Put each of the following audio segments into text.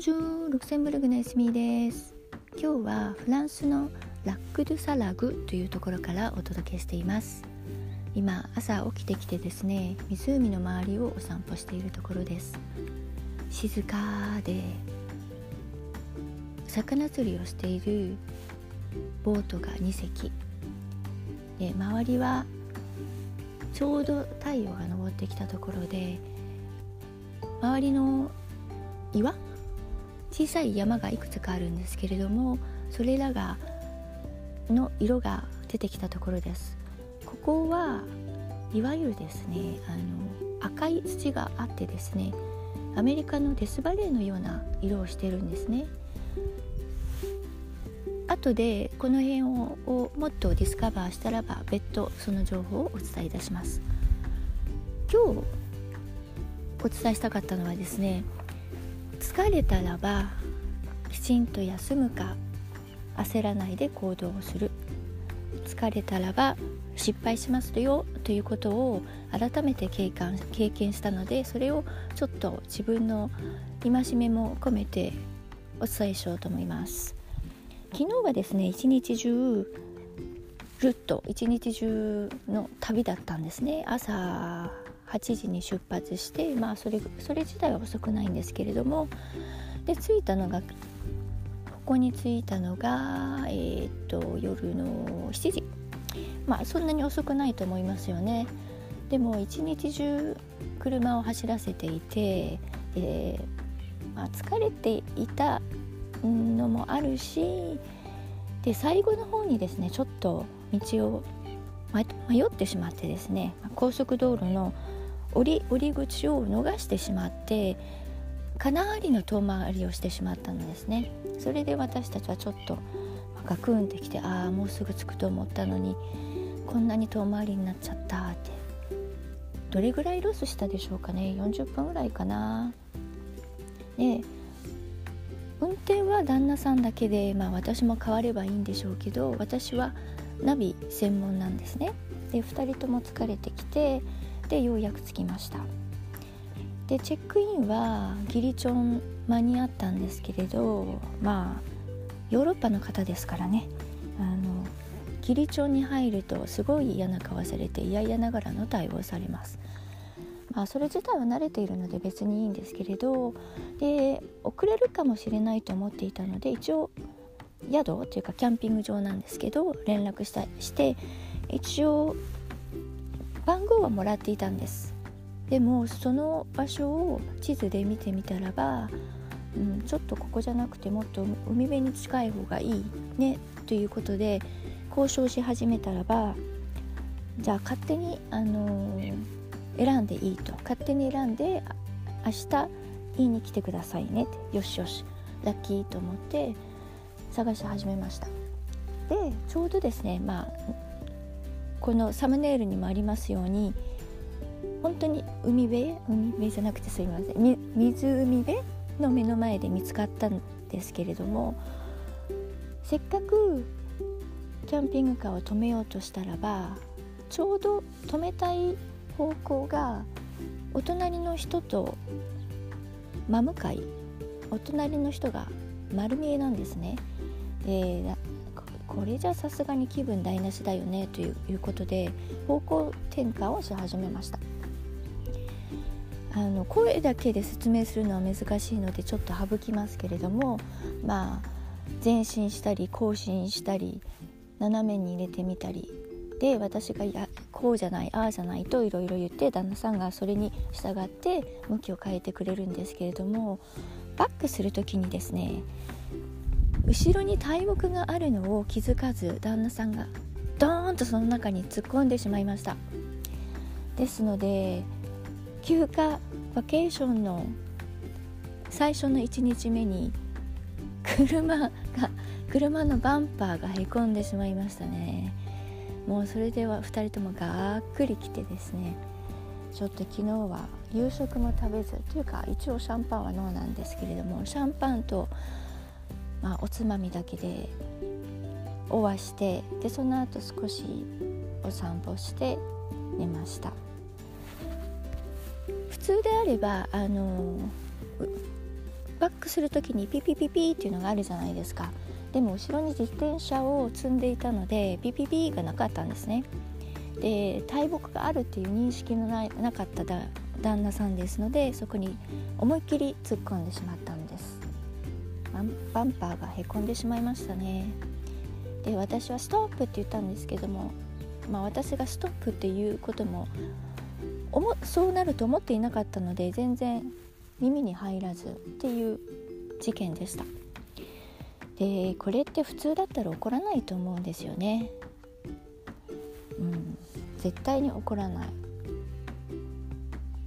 ンジュールクセンブルグのエスミです。今日はフランスのラック・ドゥ・サラグというところからお届けしています。今朝起きてきてですね湖の周りをお散歩しているところです。静かで魚釣りをしているボートが2隻。で周りはちょうど太陽が昇ってきたところで周りの岩小さい山がいくつかあるんですけれどもそれらがの色が出てきたところです。ここはいわゆるですねあの赤い土があってですねアメリカのデスバレーのような色をしてるんですね。後でこの辺ををもっとディスカバーしたらば別途その情報をお伝えいたします。今日お伝えしたかったのはですね疲れたらばきちんと休むか焦らないで行動をする。疲れたらば失敗しますよということを改めて経験経験したのでそれをちょっと自分の戒めも込めてお伝えしようと思います。昨日はですね一日中るっと一日中の旅だったんですね。朝8時に出発して、まあ、それそれ自体は遅くないんですけれどもで着いたのがここに着いたのが、えー、っと夜の7時。まあそんなに遅くないと思いますよね。でも一日中車を走らせていて、えーまあ、疲れていたのもあるしで最後の方にですねちょっと道を迷ってしまってですね高速道路の降り降り口を逃してしまってかなりの遠回りをしてしまったのですね。それで私たちはちょっとガクンってきてああもうすぐ着くと思ったのにこんなに遠回りになっちゃったって。どれぐらいロスしたでしょうかね？40分ぐらいかな。で運転は旦那さんだけで、まあ、私も変わればいいんでしょうけど私はナビ専門なんですね。で2人とも疲れてきてでようやく着きました。でチェックインはギリチョン間に合ったんですけれどまあヨーロッパの方ですからね。あのギリチョンに入るとすごい嫌な顔されて嫌々ながらの対応されます。まあそれ自体は慣れているので別にいいんですけれどで遅れるかもしれないと思っていたので一応宿というかキャンピング場なんですけど連絡したして一応番号はもらっていたんです。でもその場所を地図で見てみたらば、うん、ちょっとここじゃなくてもっと海辺に近い方がいいねということで交渉し始めたらばじゃあ勝手に、あのー、選んでいいと。勝手に選んで明日言いに来てくださいねって。よしよし。ラッキーと思って探し始めました。でちょうどですねまあこのサムネイルにもありますように本当に海辺？海辺じゃなくてすいません湖辺の目の前で見つかったんですけれどもせっかくキャンピングカーを止めようとしたらばちょうど止めたい方向がお隣の人と真向かいお隣の人が丸見えなんですね。でこれじゃさすがに気分台無しだよねということで方向転換をし始めました。あの声だけで説明するのは難しいのでちょっと省きますけれどもまあ前進したり後進したり斜めに入れてみたりで私がやこうじゃないああじゃないといろいろ言って旦那さんがそれに従って向きを変えてくれるんですけれどもバックする時にですね後ろに大木があるのを気づかず旦那さんがドーンとその中に突っ込んでしまいました。ですので休暇バケーションの最初の1日目に車が車のバンパーがへこんでしまいましたね。もうそれでは2人ともがっくりきてですね。ちょっと昨日は夕食も食べずというか一応シャンパンはノーなんですけれどもシャンパンとまあ、おつまみだけで終わしてでその後少しお散歩して寝ました。普通であればあのバックする時にピピピピっていうのがあるじゃないですか。でも後ろに自転車を積んでいたのでピピピがなかったんですね。で大木があるっていう認識のなかった旦那さんですのでそこに思いっきり突っ込んでしまったんです。バンパーがへこんでしまいましたね。で私はストップって言ったんですけどもまあ私がストップっていうこともそうなると思っていなかったので全然耳に入らずっていう事件でした。でこれって普通だったら起こらないと思うんですよね。うん絶対に起こらない。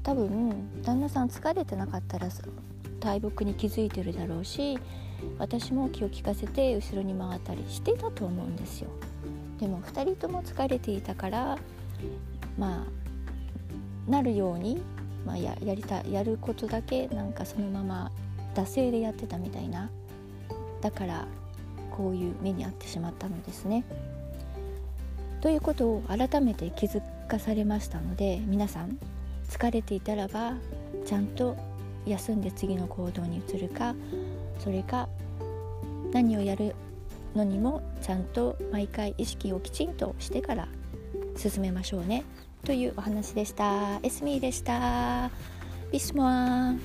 多分旦那さん疲れてなかったら大木に気づいてるだろうし私も気を利かせて後ろに回ったりしてたと思うんですよでも2人とも疲れていたからまあなるように、まあ、ややりたやることだけなんかそのまま惰性でやってたみたいなだからこういう目に遭ってしまったのですね。ということを改めて気づかされましたので皆さん疲れていたらばちゃんと休んで次の行動に移るかそれか何をやるのにもちゃんと毎回意識をきちんとしてから進めましょうね。というお話でした。エスミーでした。ビスモア